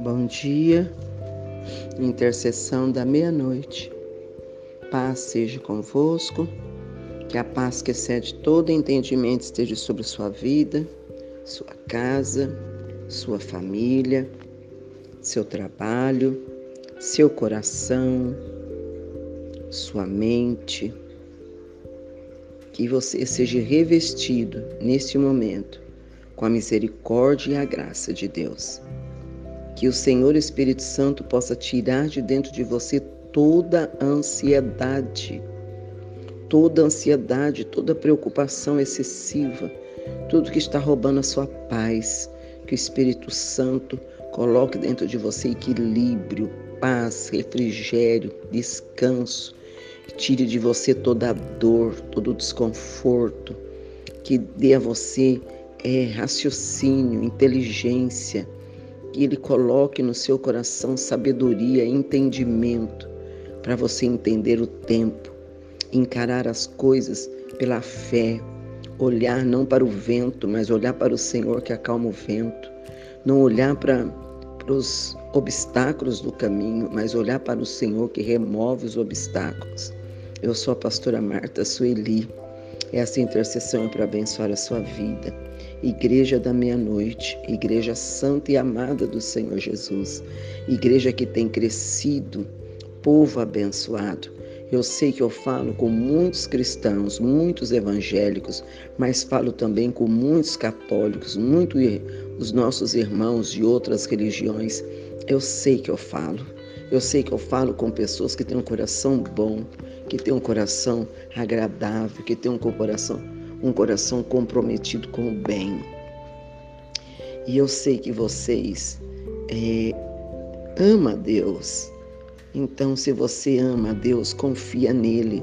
Bom dia, intercessão da meia-noite. Paz seja convosco, que a paz que excede todo entendimento esteja sobre sua vida, sua casa, sua família, seu trabalho, seu coração, sua mente. Que você seja revestido neste momento com a misericórdia e a graça de Deus que o Senhor Espírito Santo possa tirar de dentro de você toda ansiedade, toda ansiedade, toda preocupação excessiva, tudo que está roubando a sua paz. Que o Espírito Santo coloque dentro de você equilíbrio, paz, refrigério, descanso. Tire de você toda a dor, todo o desconforto. Que dê a você é, raciocínio, inteligência que Ele coloque no seu coração sabedoria, entendimento, para você entender o tempo, encarar as coisas pela fé, olhar não para o vento, mas olhar para o Senhor que acalma o vento, não olhar para, para os obstáculos do caminho, mas olhar para o Senhor que remove os obstáculos. Eu sou a pastora Marta Sueli. Essa intercessão é para abençoar a sua vida. Igreja da meia-noite, igreja santa e amada do Senhor Jesus, igreja que tem crescido, povo abençoado. Eu sei que eu falo com muitos cristãos, muitos evangélicos, mas falo também com muitos católicos, muitos os nossos irmãos de outras religiões. Eu sei que eu falo. Eu sei que eu falo com pessoas que têm um coração bom, que têm um coração agradável, que têm um coração um coração comprometido com o bem. E eu sei que vocês é, ama Deus. Então, se você ama Deus, confia nele.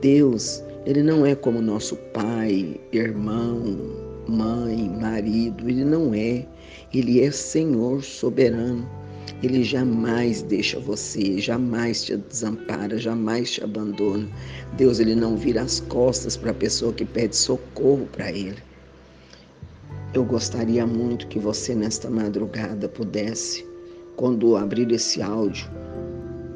Deus, ele não é como nosso pai, irmão, mãe, marido, ele não é. Ele é Senhor soberano. Ele jamais deixa você, jamais te desampara, jamais te abandona. Deus, ele não vira as costas para a pessoa que pede socorro para ele. Eu gostaria muito que você nesta madrugada pudesse, quando abrir esse áudio,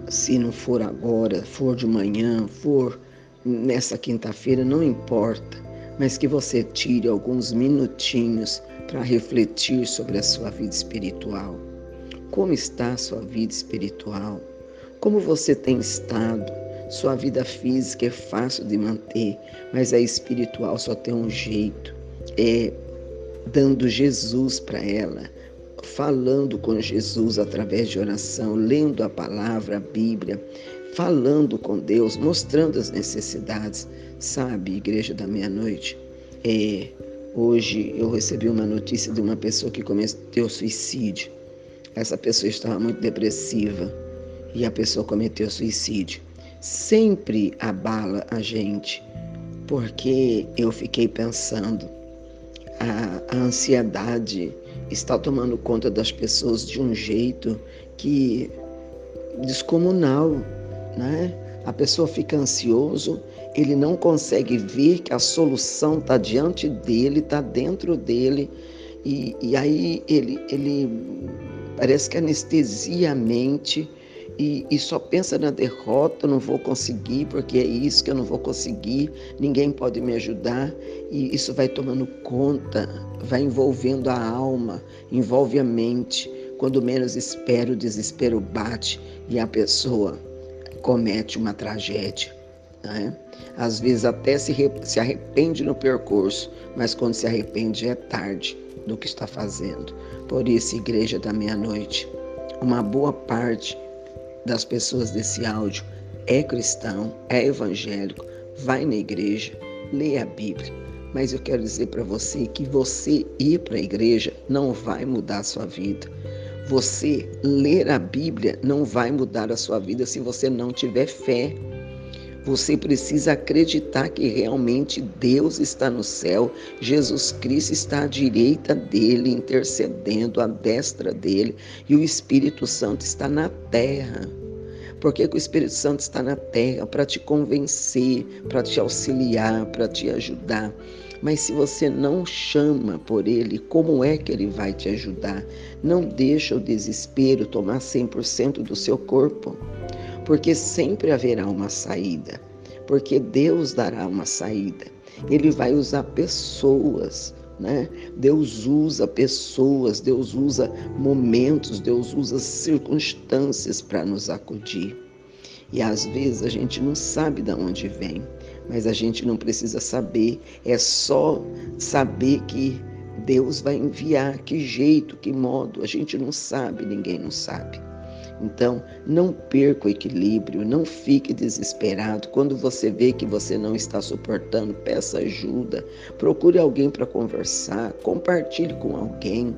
se não for agora, for de manhã, for nessa quinta-feira, não importa, mas que você tire alguns minutinhos para refletir sobre a sua vida espiritual como está a sua vida espiritual? Como você tem estado? Sua vida física é fácil de manter, mas a espiritual só tem um jeito: é dando Jesus para ela, falando com Jesus através de oração, lendo a palavra, a Bíblia, falando com Deus, mostrando as necessidades. Sabe, igreja da meia-noite, é, hoje eu recebi uma notícia de uma pessoa que cometeu suicídio. Essa pessoa estava muito depressiva e a pessoa cometeu suicídio. Sempre abala a gente, porque eu fiquei pensando, a, a ansiedade está tomando conta das pessoas de um jeito que descomunal, né? A pessoa fica ansioso, ele não consegue ver que a solução está diante dele, está dentro dele, e, e aí ele, ele Parece que anestesia a mente e, e, só pensa na derrota, não vou conseguir, porque é isso que eu não vou conseguir, ninguém pode me ajudar, e isso vai tomando conta, vai envolvendo a alma, envolve a mente. Quando menos espera, o desespero bate e a pessoa comete uma tragédia. Né? Às vezes até se, se arrepende no percurso, mas quando se arrepende é tarde do que está fazendo. Por isso, igreja da meia-noite, uma boa parte das pessoas desse áudio é cristão, é evangélico, vai na igreja, lê a Bíblia. Mas eu quero dizer para você que você ir para a igreja não vai mudar a sua vida. Você ler a Bíblia não vai mudar a sua vida se você não tiver fé. Você precisa acreditar que realmente Deus está no céu, Jesus Cristo está à direita dele, intercedendo à destra dele, e o Espírito Santo está na terra. Por que, que o Espírito Santo está na terra? Para te convencer, para te auxiliar, para te ajudar. Mas se você não chama por ele, como é que ele vai te ajudar? Não deixa o desespero tomar 100% do seu corpo porque sempre haverá uma saída, porque Deus dará uma saída. Ele vai usar pessoas, né? Deus usa pessoas, Deus usa momentos, Deus usa circunstâncias para nos acudir. E às vezes a gente não sabe de onde vem, mas a gente não precisa saber, é só saber que Deus vai enviar, que jeito, que modo, a gente não sabe, ninguém não sabe. Então, não perca o equilíbrio, não fique desesperado. Quando você vê que você não está suportando, peça ajuda, procure alguém para conversar, compartilhe com alguém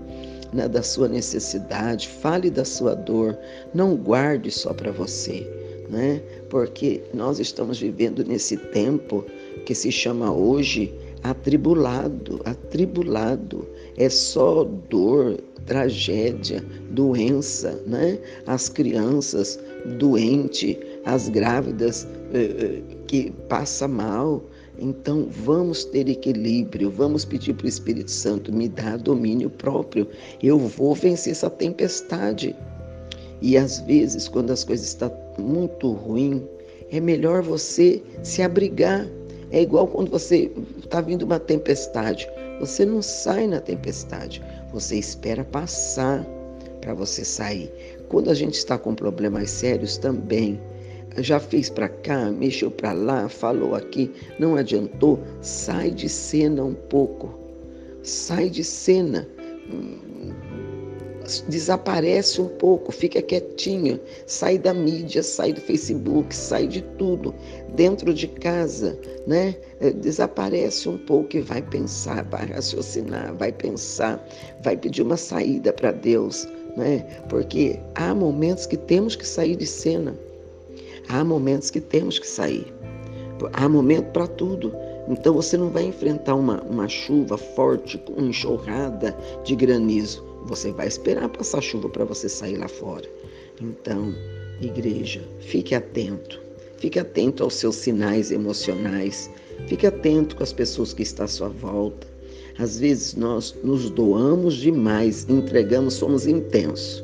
né, da sua necessidade, fale da sua dor, não guarde só para você. Né? Porque nós estamos vivendo nesse tempo que se chama hoje atribulado, atribulado. É só dor, tragédia, doença, né? As crianças doentes, as grávidas eh, eh, que passa mal. Então vamos ter equilíbrio, vamos pedir para o Espírito Santo me dar domínio próprio. Eu vou vencer essa tempestade. E às vezes, quando as coisas estão muito ruins, é melhor você se abrigar. É igual quando você está vindo uma tempestade. Você não sai na tempestade, você espera passar para você sair. Quando a gente está com problemas sérios também, já fez para cá, mexeu para lá, falou aqui, não adiantou, sai de cena um pouco. Sai de cena desaparece um pouco, fica quietinho, sai da mídia, sai do Facebook, sai de tudo, dentro de casa, né? Eh, desaparece um pouco e vai pensar, vai raciocinar, vai pensar, vai pedir uma saída para Deus, né? Porque há momentos que temos que sair de cena, há momentos que temos que sair, há momento para tudo. Então você não vai enfrentar uma, uma chuva forte, uma enxurrada de granizo. Você vai esperar passar chuva para você sair lá fora. Então, igreja, fique atento. Fique atento aos seus sinais emocionais. Fique atento com as pessoas que estão à sua volta. Às vezes nós nos doamos demais, entregamos, somos intensos.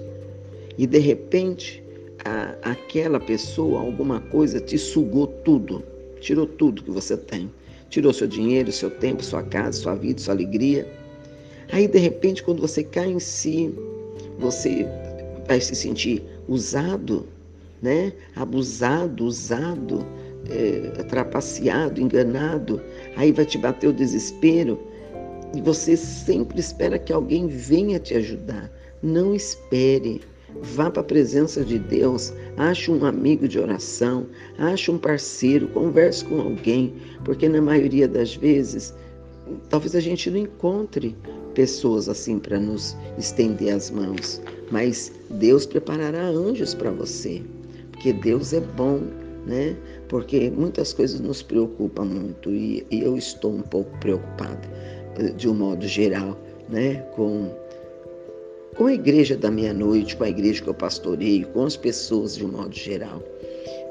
E de repente, a, aquela pessoa, alguma coisa, te sugou tudo, tirou tudo que você tem. Tirou seu dinheiro, seu tempo, sua casa, sua vida, sua alegria Aí, de repente, quando você cai em si, você vai se sentir usado, né? abusado, usado, é, trapaceado, enganado. Aí vai te bater o desespero e você sempre espera que alguém venha te ajudar. Não espere. Vá para a presença de Deus, ache um amigo de oração, ache um parceiro, converse com alguém, porque na maioria das vezes talvez a gente não encontre pessoas assim para nos estender as mãos, mas Deus preparará anjos para você, porque Deus é bom, né? Porque muitas coisas nos preocupam muito e, e eu estou um pouco preocupada, eh, de um modo geral, né? Com com a igreja da meia-noite, com a igreja que eu pastoreio, com as pessoas de um modo geral.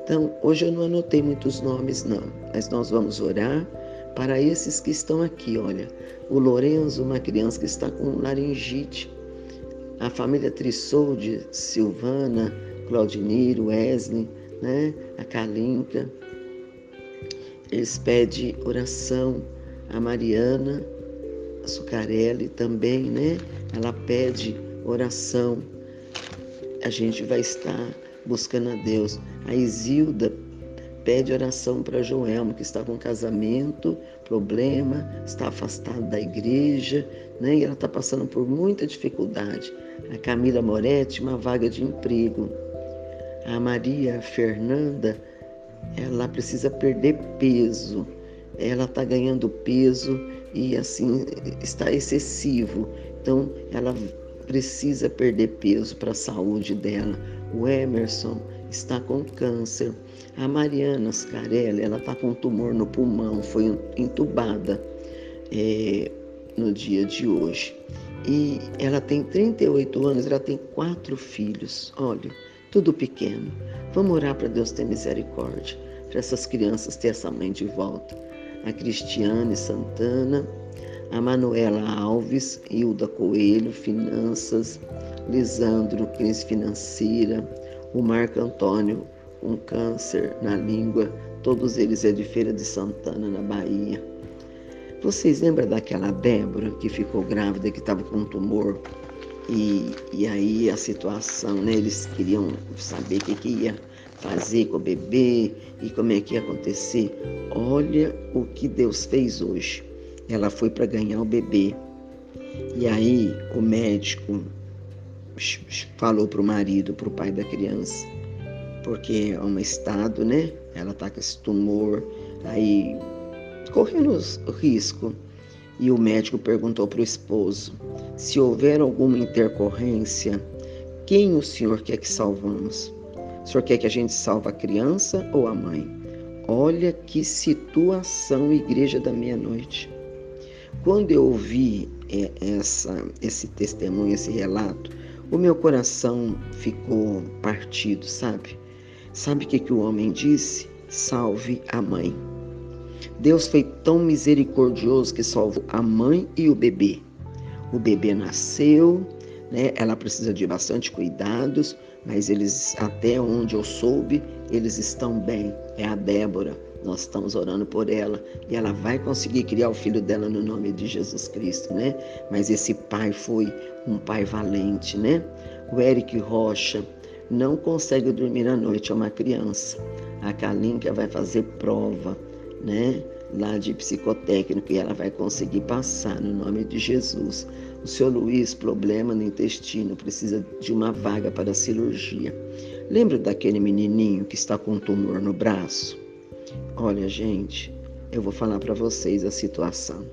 Então, hoje eu não anotei muitos nomes, não, mas nós vamos orar para esses que estão aqui, olha, o Lorenzo, uma criança que está com laringite, a família Trissolde, Silvana, Claudiniro, Wesley, né? a Kalinka. Eles pedem oração. A Mariana a Sucarelli também, né? Ela pede oração. A gente vai estar buscando a Deus. A Isilda pede oração para Joelma, que está com casamento, problema, está afastado da igreja, né? E ela está passando por muita dificuldade. A Camila Moretti, uma vaga de emprego. A Maria Fernanda, ela precisa perder peso. Ela está ganhando peso e assim está excessivo. Então, ela precisa perder peso para a saúde dela. O Emerson está com câncer. A Mariana Scarelli, ela está com um tumor no pulmão, foi entubada é, no dia de hoje. E ela tem 38 anos, ela tem quatro filhos. Olha, tudo pequeno. Vamos orar para Deus ter misericórdia, para essas crianças ter essa mãe de volta. A Cristiane Santana, a Manuela Alves, Hilda Coelho, Finanças, Lisandro, crise financeira, o Marco Antônio, um câncer na língua, todos eles é de Feira de Santana, na Bahia. Vocês lembram daquela Débora que ficou grávida, que estava com um tumor? E, e aí a situação, né? Eles queriam saber o que, que ia fazer com o bebê e como é que ia acontecer. Olha o que Deus fez hoje. Ela foi para ganhar o bebê. E aí o médico falou para o marido, para o pai da criança, porque é um estado, né? Ela tá com esse tumor, aí correndo risco. E o médico perguntou para o esposo: se houver alguma intercorrência, quem o senhor quer que salvamos? O senhor quer que a gente salve a criança ou a mãe? Olha que situação, igreja da meia-noite. Quando eu ouvi é, essa, esse testemunho, esse relato, o meu coração ficou partido, sabe? Sabe o que, que o homem disse? Salve a mãe. Deus foi tão misericordioso que salvou a mãe e o bebê. O bebê nasceu, né? Ela precisa de bastante cuidados, mas eles, até onde eu soube, eles estão bem. É a Débora. Nós estamos orando por ela e ela vai conseguir criar o filho dela no nome de Jesus Cristo, né? Mas esse pai foi um pai valente, né? O Eric Rocha não consegue dormir à noite, é uma criança. A Kalinka vai fazer prova, né? Lá de psicotécnico e ela vai conseguir passar no nome de Jesus. O seu Luiz, problema no intestino, precisa de uma vaga para cirurgia. Lembra daquele menininho que está com um tumor no braço? Olha, gente, eu vou falar para vocês a situação.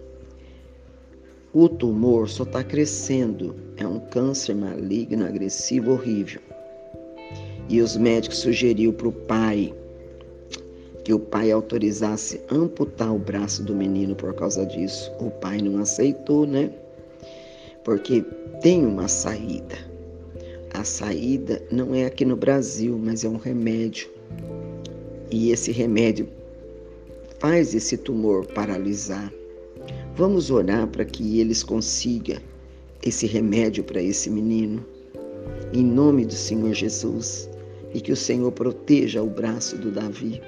O tumor só está crescendo, é um câncer maligno, agressivo, horrível. E os médicos sugeriram para o pai que o pai autorizasse amputar o braço do menino por causa disso. O pai não aceitou, né? Porque tem uma saída. A saída não é aqui no Brasil, mas é um remédio e esse remédio faz esse tumor paralisar. Vamos orar para que eles consigam esse remédio para esse menino. Em nome do Senhor Jesus. E que o Senhor proteja o braço do Davi.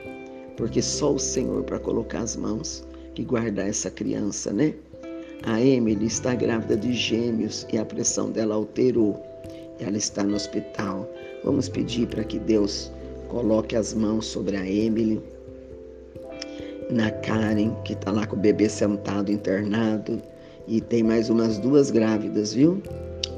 Porque só o Senhor para colocar as mãos e guardar essa criança, né? A Emily está grávida de gêmeos e a pressão dela alterou. Ela está no hospital. Vamos pedir para que Deus Coloque as mãos sobre a Emily, na Karen, que está lá com o bebê sentado, internado, e tem mais umas duas grávidas, viu?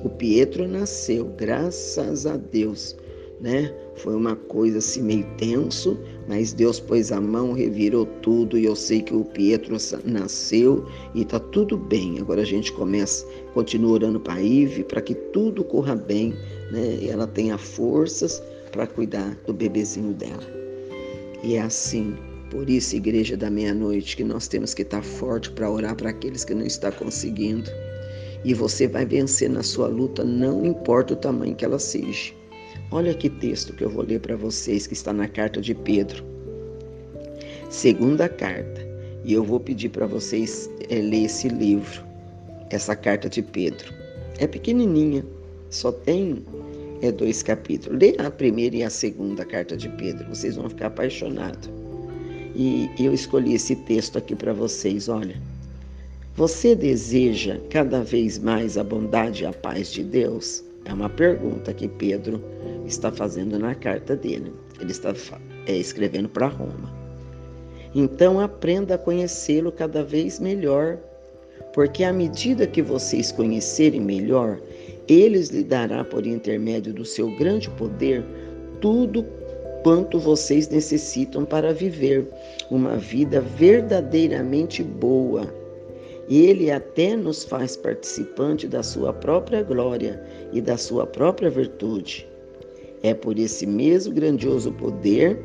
O Pietro nasceu, graças a Deus, né? Foi uma coisa assim meio tenso, mas Deus pôs a mão, revirou tudo e eu sei que o Pietro nasceu e tá tudo bem. Agora a gente começa, continua orando para a Ive para que tudo corra bem, né? E ela tenha forças para cuidar do bebezinho dela. E é assim, por isso, igreja da meia-noite, que nós temos que estar forte para orar para aqueles que não estão conseguindo. E você vai vencer na sua luta, não importa o tamanho que ela seja. Olha que texto que eu vou ler para vocês, que está na carta de Pedro. Segunda carta. E eu vou pedir para vocês é, ler esse livro, essa carta de Pedro. É pequenininha, só tem é dois capítulos. Lê a primeira e a segunda carta de Pedro, vocês vão ficar apaixonados. E eu escolhi esse texto aqui para vocês, olha. Você deseja cada vez mais a bondade e a paz de Deus? É uma pergunta que Pedro está fazendo na carta dele. Ele está é, escrevendo para Roma. Então aprenda a conhecê-lo cada vez melhor, porque à medida que vocês conhecerem melhor, eles lhe dará por intermédio do seu grande poder tudo quanto vocês necessitam para viver uma vida verdadeiramente boa. Ele até nos faz participante da sua própria glória e da sua própria virtude. É por esse mesmo grandioso poder,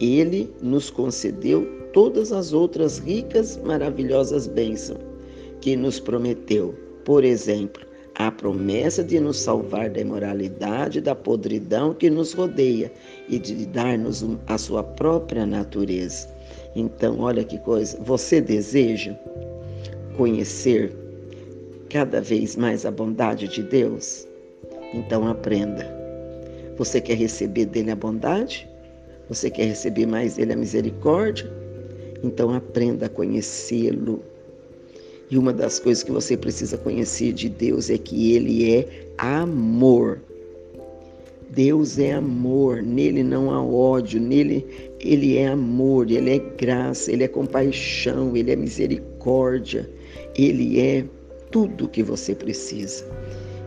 ele nos concedeu todas as outras ricas, maravilhosas bênçãos que nos prometeu. Por exemplo, a promessa de nos salvar da imoralidade, da podridão que nos rodeia e de dar-nos a sua própria natureza. Então, olha que coisa, você deseja conhecer cada vez mais a bondade de Deus? Então aprenda. Você quer receber dele a bondade? Você quer receber mais dele a misericórdia? Então aprenda a conhecê-lo. E uma das coisas que você precisa conhecer de Deus é que ele é amor. Deus é amor, nele não há ódio, nele ele é amor, ele é graça, ele é compaixão, ele é misericórdia, ele é tudo que você precisa.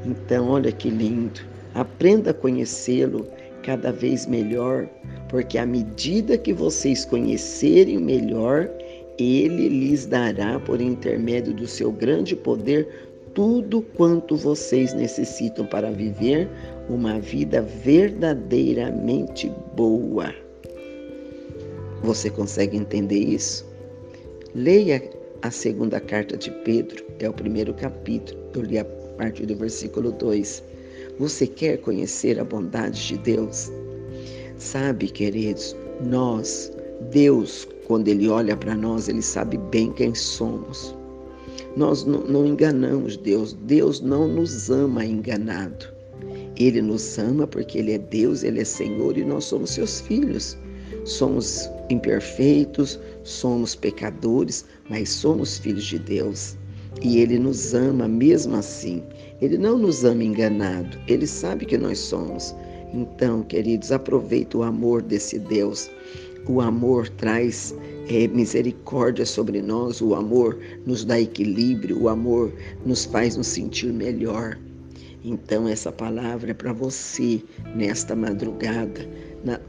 Então, olha que lindo. Aprenda a conhecê-lo cada vez melhor, porque à medida que vocês conhecerem melhor, ele lhes dará por intermédio do seu grande poder tudo quanto vocês necessitam para viver uma vida verdadeiramente boa. Você consegue entender isso? Leia a segunda carta de Pedro, é o primeiro capítulo. Eu li a partir do versículo 2. Você quer conhecer a bondade de Deus? Sabe, queridos, nós, Deus, quando Ele olha para nós, Ele sabe bem quem somos. Nós não, não enganamos Deus. Deus não nos ama enganado. Ele nos ama porque Ele é Deus, Ele é Senhor e nós somos seus filhos. Somos imperfeitos, somos pecadores, mas somos filhos de Deus. E Ele nos ama mesmo assim. Ele não nos ama enganado, Ele sabe que nós somos. Então, queridos, aproveite o amor desse Deus. O amor traz é, misericórdia sobre nós, o amor nos dá equilíbrio, o amor nos faz nos sentir melhor. Então, essa palavra é para você nesta madrugada,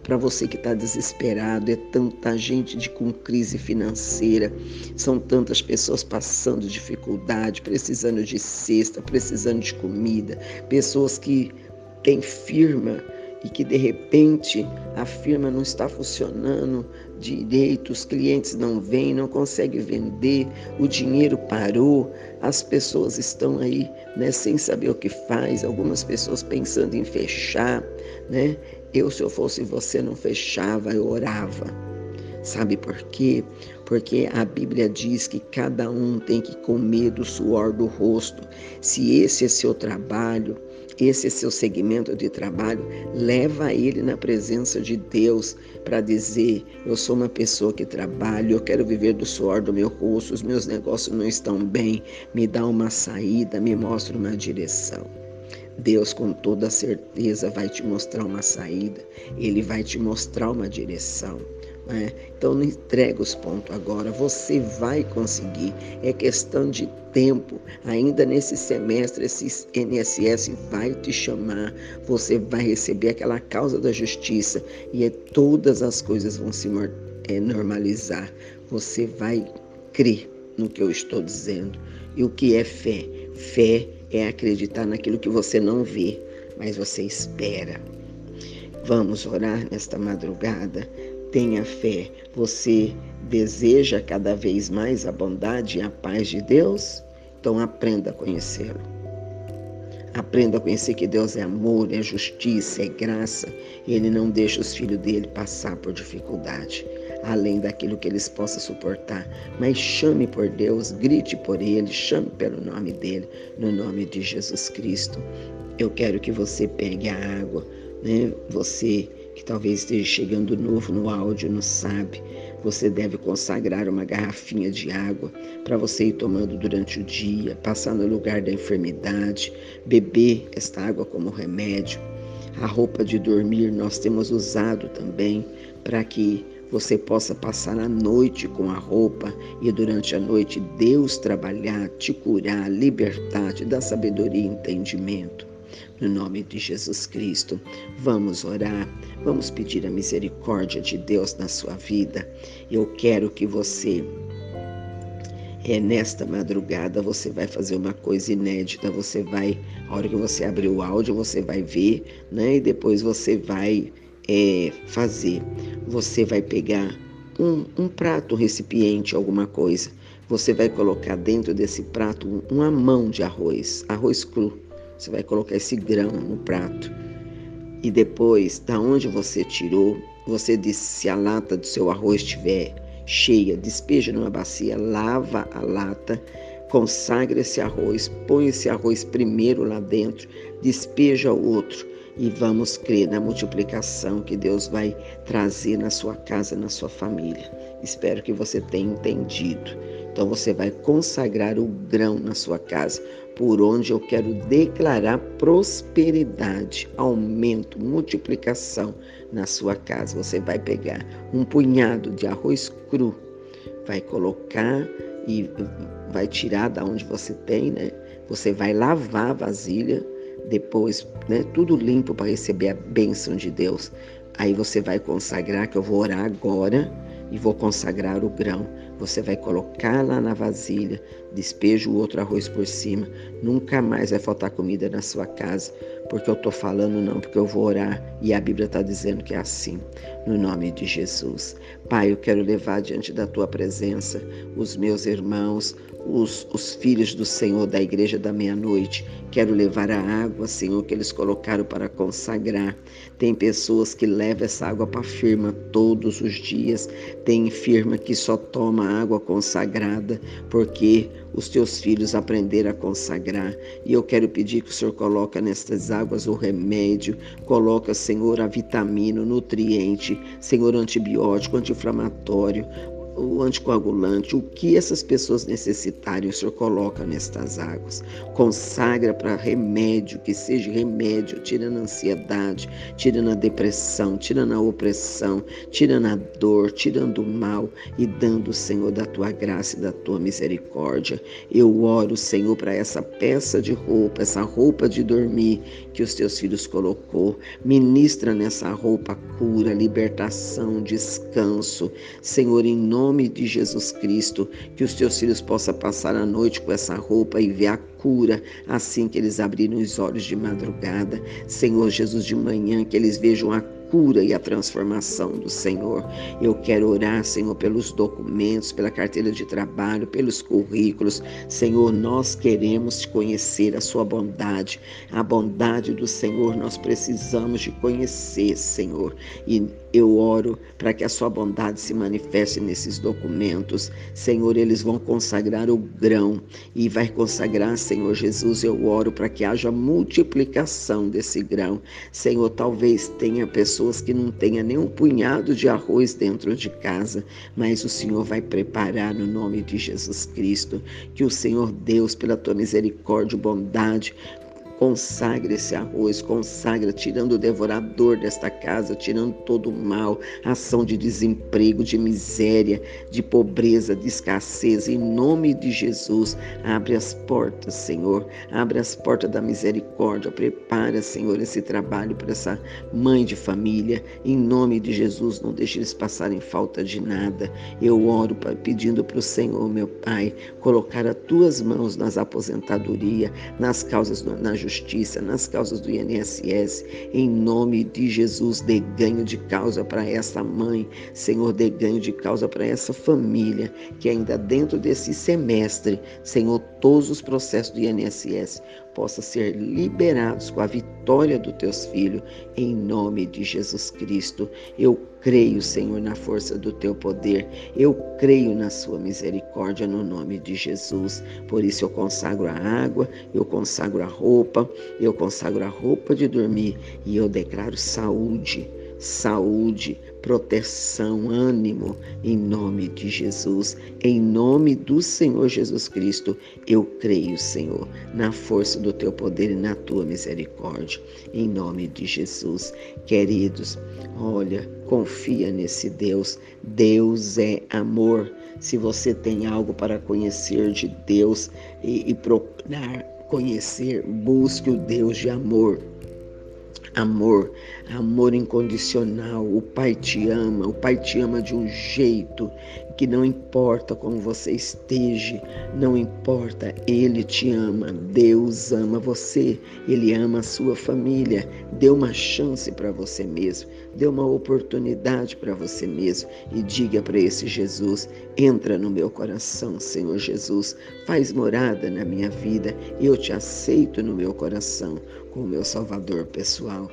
para você que está desesperado. É tanta gente de, com crise financeira, são tantas pessoas passando dificuldade, precisando de cesta, precisando de comida, pessoas que têm firma e que de repente a firma não está funcionando direito, os clientes não vêm, não conseguem vender, o dinheiro parou, as pessoas estão aí né, sem saber o que faz, algumas pessoas pensando em fechar. Né? Eu, se eu fosse você, não fechava, eu orava. Sabe por quê? Porque a Bíblia diz que cada um tem que comer do suor do rosto. Se esse é seu trabalho, esse seu segmento de trabalho, leva ele na presença de Deus para dizer: Eu sou uma pessoa que trabalho, eu quero viver do suor do meu rosto, os meus negócios não estão bem, me dá uma saída, me mostra uma direção. Deus, com toda certeza, vai te mostrar uma saída, Ele vai te mostrar uma direção. Né? Então não entrega os pontos agora, você vai conseguir. É questão de tempo. Ainda nesse semestre, esse NSS vai te chamar, você vai receber aquela causa da justiça e é, todas as coisas vão se é, normalizar. Você vai crer no que eu estou dizendo. E o que é fé? Fé é acreditar naquilo que você não vê, mas você espera. Vamos orar nesta madrugada tenha fé. Você deseja cada vez mais a bondade e a paz de Deus? Então aprenda a conhecê-lo. Aprenda a conhecer que Deus é amor, é justiça, é graça. E Ele não deixa os filhos dele passar por dificuldade, além daquilo que eles possam suportar. Mas chame por Deus, grite por Ele, chame pelo nome dele, no nome de Jesus Cristo. Eu quero que você pegue a água, né? Você que talvez esteja chegando novo no áudio, não sabe, você deve consagrar uma garrafinha de água para você ir tomando durante o dia, passar no lugar da enfermidade, beber esta água como remédio. A roupa de dormir nós temos usado também para que você possa passar a noite com a roupa e durante a noite Deus trabalhar, te curar, libertar, te dar sabedoria e entendimento. No nome de Jesus Cristo, vamos orar, vamos pedir a misericórdia de Deus na sua vida. Eu quero que você é nesta madrugada você vai fazer uma coisa inédita. Você vai, a hora que você abrir o áudio, você vai ver, né? E depois você vai é, fazer. Você vai pegar um, um prato, um recipiente, alguma coisa. Você vai colocar dentro desse prato uma mão de arroz, arroz cru. Você vai colocar esse grão no prato. E depois, da onde você tirou, você diz se a lata do seu arroz estiver cheia, despeja numa bacia, lava a lata, consagra esse arroz, põe esse arroz primeiro lá dentro, despeja o outro e vamos crer na multiplicação que Deus vai trazer na sua casa, na sua família. Espero que você tenha entendido. Então você vai consagrar o grão na sua casa, por onde eu quero declarar prosperidade, aumento, multiplicação na sua casa. Você vai pegar um punhado de arroz cru, vai colocar e vai tirar da onde você tem, né? Você vai lavar a vasilha, depois, né, tudo limpo para receber a bênção de Deus. Aí você vai consagrar, que eu vou orar agora e vou consagrar o grão. Você vai colocar lá na vasilha, despeja o outro arroz por cima. Nunca mais vai faltar comida na sua casa, porque eu estou falando não, porque eu vou orar e a Bíblia está dizendo que é assim, no nome de Jesus. Pai, eu quero levar diante da tua presença os meus irmãos, os, os filhos do Senhor da igreja da meia-noite. Quero levar a água, Senhor, que eles colocaram para consagrar. Tem pessoas que levam essa água para a firma todos os dias. Tem firma que só toma água consagrada porque os teus filhos aprenderam a consagrar. E eu quero pedir que o Senhor coloque nestas águas o remédio, coloca, Senhor, a vitamina, o nutriente, Senhor, antibiótico, anti-inflamatório, o anticoagulante, o que essas pessoas necessitarem, o Senhor coloca nestas águas. Consagra para remédio, que seja remédio, tirando a ansiedade, tirando a depressão, tirando a opressão, tirando a dor, tirando o mal e dando, Senhor, da tua graça e da tua misericórdia. Eu oro, Senhor, para essa peça de roupa, essa roupa de dormir que os teus filhos colocou. Ministra nessa roupa cura, libertação, descanso. Senhor, em nome nome de Jesus Cristo, que os teus filhos possam passar a noite com essa roupa e ver a cura assim que eles abrirem os olhos de madrugada. Senhor Jesus, de manhã, que eles vejam a cura e a transformação do Senhor. Eu quero orar, Senhor, pelos documentos, pela carteira de trabalho, pelos currículos. Senhor, nós queremos conhecer a sua bondade. A bondade do Senhor nós precisamos de conhecer, Senhor. E eu oro para que a sua bondade se manifeste nesses documentos. Senhor, eles vão consagrar o grão e vai consagrar, Senhor Jesus, eu oro para que haja multiplicação desse grão. Senhor, talvez tenha pessoas que não tenha nem um punhado de arroz dentro de casa, mas o Senhor vai preparar no nome de Jesus Cristo. Que o Senhor Deus, pela tua misericórdia e bondade, Consagra esse arroz, consagra, tirando o devorador desta casa, tirando todo o mal, ação de desemprego, de miséria, de pobreza, de escassez. Em nome de Jesus, abre as portas, Senhor, abre as portas da misericórdia. Prepara, Senhor, esse trabalho para essa mãe de família. Em nome de Jesus, não deixe eles passarem falta de nada. Eu oro pedindo para o Senhor, meu Pai, colocar as tuas mãos nas aposentadorias, nas causas, na justiça, nas causas do INSS, em nome de Jesus, dê ganho de causa para essa mãe, Senhor, dê ganho de causa para essa família, que ainda dentro desse semestre, Senhor, todos os processos do INSS possam ser liberados com a vitória dos teus filhos, em nome de Jesus Cristo. Eu creio, Senhor, na força do teu poder. Eu creio na sua misericórdia no nome de Jesus. Por isso eu consagro a água, eu consagro a roupa, eu consagro a roupa de dormir e eu declaro saúde saúde, proteção, ânimo, em nome de Jesus, em nome do Senhor Jesus Cristo, eu creio, Senhor, na força do teu poder e na tua misericórdia, em nome de Jesus. Queridos, olha, confia nesse Deus, Deus é amor. Se você tem algo para conhecer de Deus e, e procurar conhecer, busque o Deus de amor amor, amor incondicional. O Pai te ama, o Pai te ama de um jeito que não importa como você esteja, não importa, Ele te ama, Deus ama você, Ele ama a sua família. Dê uma chance para você mesmo, dê uma oportunidade para você mesmo e diga para esse Jesus: entra no meu coração, Senhor Jesus, faz morada na minha vida, eu te aceito no meu coração como meu Salvador pessoal.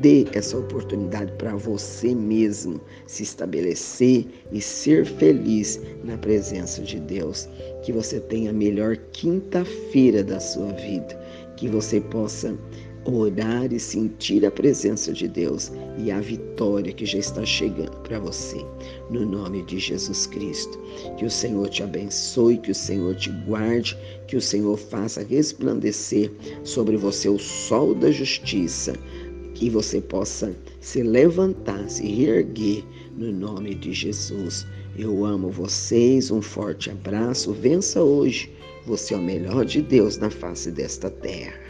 Dê essa oportunidade para você mesmo se estabelecer e ser feliz na presença de Deus. Que você tenha a melhor quinta-feira da sua vida. Que você possa orar e sentir a presença de Deus e a vitória que já está chegando para você. No nome de Jesus Cristo. Que o Senhor te abençoe, que o Senhor te guarde, que o Senhor faça resplandecer sobre você o sol da justiça, que você possa se levantar, se reerguer no nome de Jesus. Eu amo vocês, um forte abraço. Vença hoje. Você é o melhor de Deus na face desta terra.